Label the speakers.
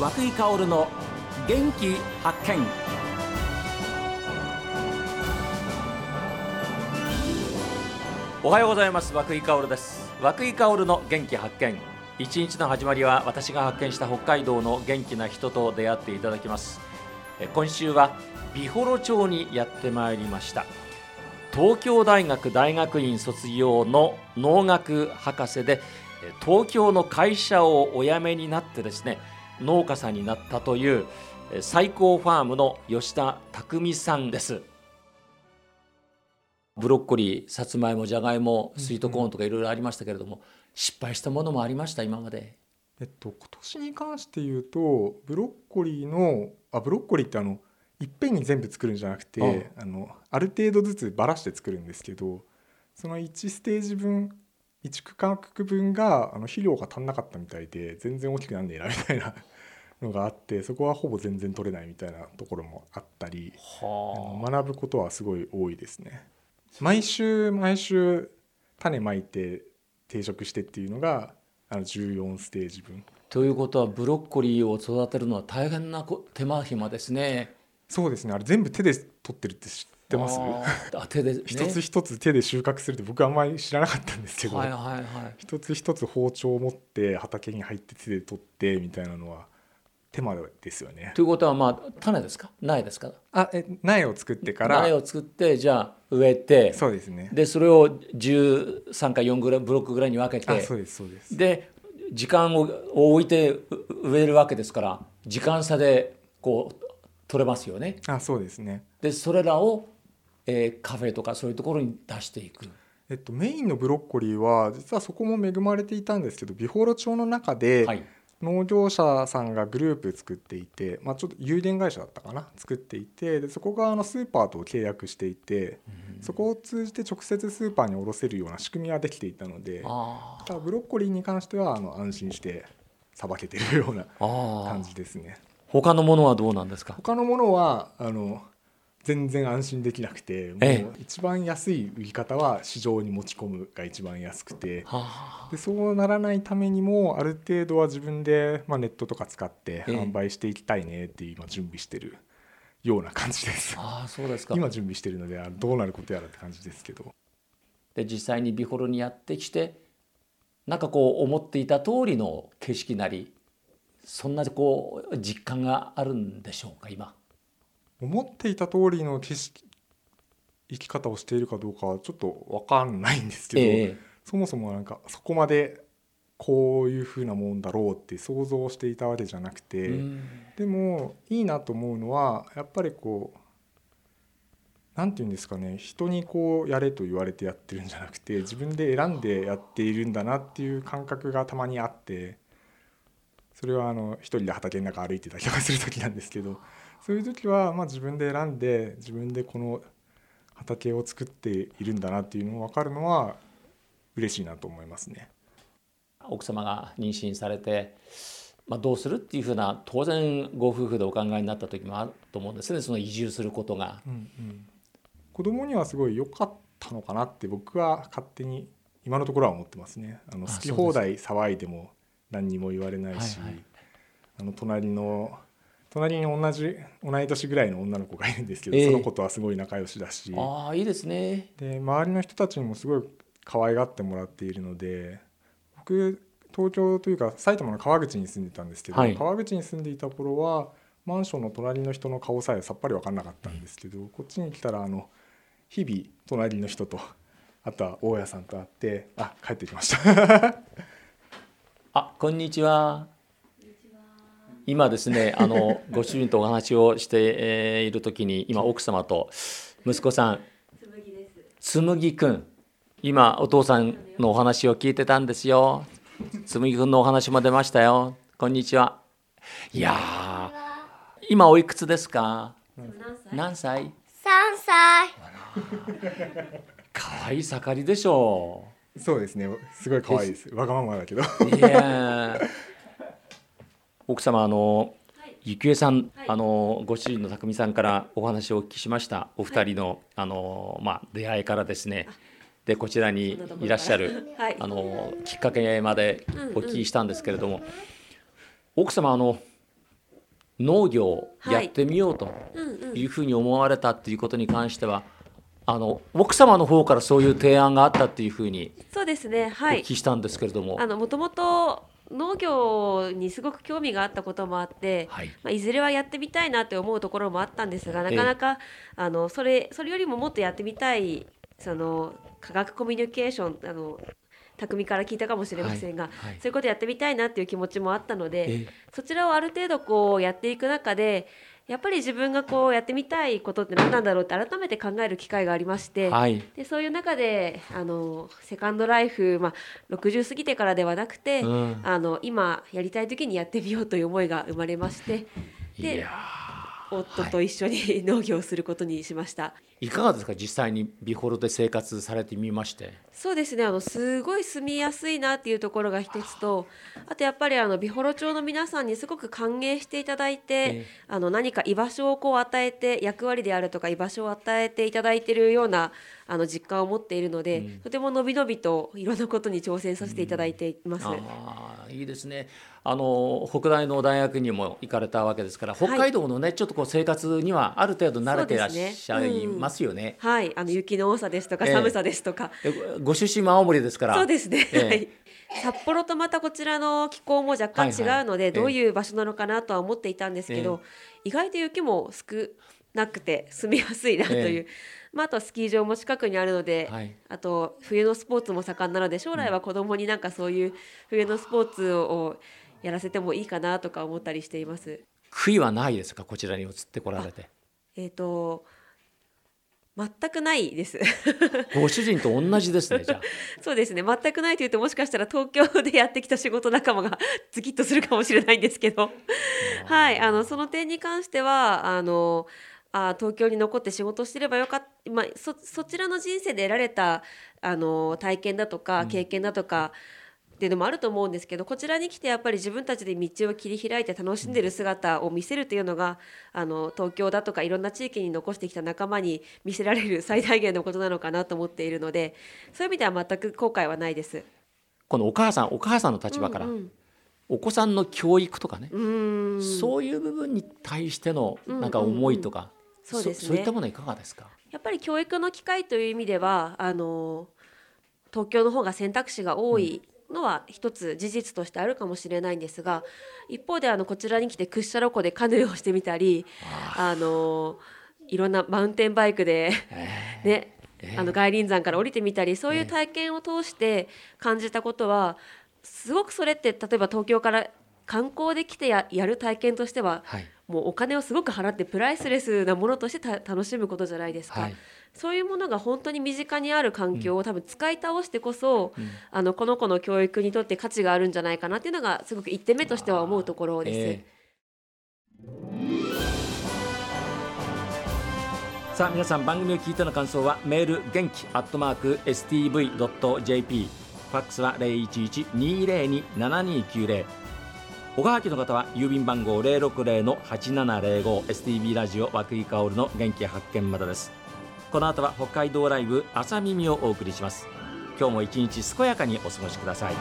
Speaker 1: 和久井薫の元気発見。おはようございます。和久井薫です。和久井薫の元気発見。一日の始まりは私が発見した北海道の元気な人と出会っていただきます。今週は美幌町にやってまいりました。東京大学大学院卒業の農学博士で東京の会社をお辞めになってですね農家さんになったというえ最高ファームの吉田匠さんです。ブロッコリーさつまいもじゃがいもスイートコーンとかいろいろありましたけれども、失敗したものもありました今まで。
Speaker 2: えっと、今年に関して言うとブロッコリーのあブロッコリーってあのいっぺんに全部作るんじゃなくてあのある程度ずつばらして作るんですけどその1ステージ分1区画分があの肥料が足んなかったみたいで全然大きくなんねえなみたいな のがあってそこはほぼ全然取れないみたいなところもあったりあの学ぶことはすごい多いですね。毎週毎週種まいて定食してっていうのがあの14ステージ分
Speaker 1: ということはブロッコリーを育てるのは大変なこ手間暇ですね。
Speaker 2: そうですねあれ全部手で取ってるって知ってます？
Speaker 1: 手で、ね、
Speaker 2: 一つ一つ手で収穫するって僕はあんまり知らなかったんですけど、
Speaker 1: はいはいはい。
Speaker 2: 一つ一つ包丁を持って畑に入って手で取ってみたいなのは手間ですよね。
Speaker 1: ということはまあ種ですか？苗ですか？
Speaker 2: あえ苗を作ってから。
Speaker 1: 苗を作ってじゃあ植えて。
Speaker 2: そうですね。
Speaker 1: でそれを13か4ぐらいブロックぐらいに分けて。
Speaker 2: あそうですそうです。
Speaker 1: で時間をを置いてう植えるわけですから時間差でこう取れますよね。
Speaker 2: あそうですね。
Speaker 1: でそれらを、えーカフェとかそういうところに出していく。
Speaker 2: えっとメインのブロッコリーは実はそこも恵まれていたんですけど美幌町の中で、
Speaker 1: はい、
Speaker 2: 農業者さんがグループ作っていて、まあ、ちょっと有限会社だったかな？作っていてでそこがあのスーパーと契約していてそこを通じて直接スーパーに卸せるような仕組みはできていたので
Speaker 1: あ
Speaker 2: だブロッコリーに関してはあの安心してさばけてるような感
Speaker 1: ー。
Speaker 2: じですね。
Speaker 1: 他のものはどうなんですか？
Speaker 2: 他のものはあの全然安心できなくても
Speaker 1: え。
Speaker 2: う一番安い売り方は市場に持ち込むが一番安くて。
Speaker 1: はあ。
Speaker 2: でそうならないためにもある程度は自分で、まあ、ネットとか使って
Speaker 1: ええ。
Speaker 2: 販売していきたいねって今準備してるような感じです。
Speaker 1: あーそうですか。
Speaker 2: 今準備してるのであどうなることやらって感じですけど。
Speaker 1: で実際にビホロにやってきてなんかこう思っていた通りの景色なりそんなこう実感があるんでしょうか今。
Speaker 2: 思っていた通りの景色生き方をしているかどうかはちょっと分かんないんですけど、
Speaker 1: ええ。
Speaker 2: そもそもなんかそこまでこういうふうなもんだろうって想像していたわけじゃなくて、
Speaker 1: うん。
Speaker 2: でもいいなと思うのはやっぱりこうなんて言うんですかね人にこうやれと言われてやってるんじゃなくて自分で選んでやっているんだなっていう感覚がたまにあってそれはあの一人で畑の中歩いてたりとかする時なんですけどそういう時はまあ自分で選んで自分でこの畑を作っているんだなっていうのが分かるのは嬉しいなと思いますね。
Speaker 1: 奥様が妊娠されて、まあ、どうするっていうふうな当然ご夫婦でお考えになった時もあると思うんですねその移住することが。
Speaker 2: うんうん、子供にはすごい良かったのかなって僕は勝手に今のところは思ってますねあの
Speaker 1: あ
Speaker 2: 好き放題騒いでも何にも言われないし、
Speaker 1: はいはい。
Speaker 2: あの隣の隣に同じ同い年ぐらいの女の子がいるんですけど、
Speaker 1: ええ。
Speaker 2: その子とはすごい仲良しだし。
Speaker 1: ああいいですね。
Speaker 2: で周りの人たちにもすごい可愛がってもらっているので僕東京というか埼玉の川口に住んでたんですけど、
Speaker 1: はい。
Speaker 2: 川口に住んでいた頃はマンションの隣の人の顔さえさっぱり分かんなかったんですけど、こっちに来たらあの日々隣の人とあとは大家さんと会ってあ帰ってきました。
Speaker 1: あこんにちは。今ですねあの ご主人とお話をしてえーいる時に今奥様と息子さんつむぎくん今お父さんのお話を聞いてたんですよ。つむぎくんのお話も出ましたよ。こんにちは。いやー今おいくつですか？何歳？
Speaker 3: 三歳。
Speaker 1: 可愛い盛りでしょ
Speaker 2: そうですね。すごい可愛いです。わがままだけど。
Speaker 1: ういやー。奥様あのゆきえさん、あのご主人の匠さんからお話をお聞きしました。お二人の、あのまあ出会いからですね。でこちらにいらっしゃる、
Speaker 3: はい。
Speaker 1: あのきっかけまでお聞きしたんですけれども、奥様あの農業をやってみようと
Speaker 3: うんうん。
Speaker 1: いうふうに思われたっていうことに関しては、あの奥様の方からそういう提案があったっていうふうに
Speaker 3: そうですね。
Speaker 1: お
Speaker 3: はい。
Speaker 1: 聞きしたんですけれども、
Speaker 3: あのもともと農業にすごく興味があったこともあって、
Speaker 1: はい。
Speaker 3: まあ、いずれはやってみたいなって思うところもあったんですがなかなか、あのそれそれよりももっとやってみたいその科学コミュニケーションあの匠から聞いたかもしれませんが、
Speaker 1: はい。はい。
Speaker 3: そういうことやってみたいなっていう気持ちもあったので、
Speaker 1: え。
Speaker 3: そちらをある程度こうやっていく中でやっぱり自分がこうやってみたいことって何なんだろうって改めて考える機会がありまして、
Speaker 1: はい。
Speaker 3: でそういう中であのセカンドライフ、まあ、60過ぎてからではなくて、
Speaker 1: うん。
Speaker 3: あの今やりたい時にやってみようという思いが生まれまして
Speaker 1: い
Speaker 3: で
Speaker 1: や
Speaker 3: 夫と一緒に 農業をすることにしました。
Speaker 1: いかがですか？実際にビホルで生活されてみまして。
Speaker 3: そうですね。あのすごい住みやすいなっていうところが一つとあとやっぱりあの美幌町の皆さんにすごく歓迎していただいて、
Speaker 1: ええ。
Speaker 3: あの何か居場所をこう与えて役割であるとか居場所を与えていただいているようなあの実感を持っているので、とてものびのびといろんなことに挑戦させていただいています。
Speaker 1: ああいいですねあの北大の大学にも行かれたわけですから北海道のね、ちょっとこう生活にはある程度慣れていらっしゃいますよね。
Speaker 3: はい、あの雪の多さですとか
Speaker 1: ええ。
Speaker 3: 寒さですとか、
Speaker 1: でご出身も青森ですから。
Speaker 3: そうですね、
Speaker 1: ええ。
Speaker 3: はい。札幌とまたこちらの気候も若干違うので、
Speaker 1: はいはい
Speaker 3: どういう場所なのかなとは思っていたんですけど、意外と雪も少なくて住みやすいなという、
Speaker 1: え。
Speaker 3: まあ、あとはスキー場も近くにあるので、
Speaker 1: はい。
Speaker 3: あと冬のスポーツも盛んなので将来は子供になんかそういう冬のスポーツをやらせてもいいかなとか思ったりしています。
Speaker 1: 悔いはないですか？こちらに移ってこられて。
Speaker 3: えっ、と全くないです。
Speaker 1: ご主人と同じですねじゃあ。
Speaker 3: そうですね。全くないというともしかしたら東京でやってきた仕事仲間がズキッとするかもしれないんですけど。はいあのその点に関してはあのあ東京に残って仕事をしてればよかった、まあ、そそちらの人生で得られたあの体験だとか経験だとか、っていうのもあると思うんですけどこちらに来てやっぱり自分たちで道を切り開いて楽しんでる姿を見せるというのがあの東京だとかいろんな地域に残してきた仲間に見せられる最大限のことなのかなと思っているのでそういう意味では全く後悔はないです。
Speaker 1: このお母さんお母さんの立場から、
Speaker 3: うん
Speaker 1: お子さんの教育とかね、そういう部分に対しての
Speaker 3: うん
Speaker 1: なんか思いとか、
Speaker 3: そうですね。
Speaker 1: そういったものはいかがですか？
Speaker 3: やっぱり教育の機会という意味ではあの東京の方が選択肢が多いのは一つ事実としてあるかもしれないんですが一方であのこちらに来て屈斜路湖でカヌーをしてみたりあのいろんなマウンテンバイクで、ねあの外輪山から降りてみたりそういう体験を通して感じたことはすごくそれって例えば東京から観光で来てややる体験としては
Speaker 1: はい。
Speaker 3: もうお金をすごく払ってプライスレスなものとしてた楽しむことじゃないですか、
Speaker 1: はい
Speaker 3: そういうものが本当に身近にある環境を多分使い倒してこそ、あのこの子の教育にとって価値があるんじゃないかなっていうのがすごく一点目としては思うところです。
Speaker 1: ええ。さあ皆さん番組を聞いての感想はメール元気アットマーク stv.jp ファックスは011-202-7290おはがきの方は郵便番号060-8705 STB ラジオ和久井薫の元気発見までですこの後は北海道ライブ朝耳をお送りします。今日も一日健やかにお過ごしください。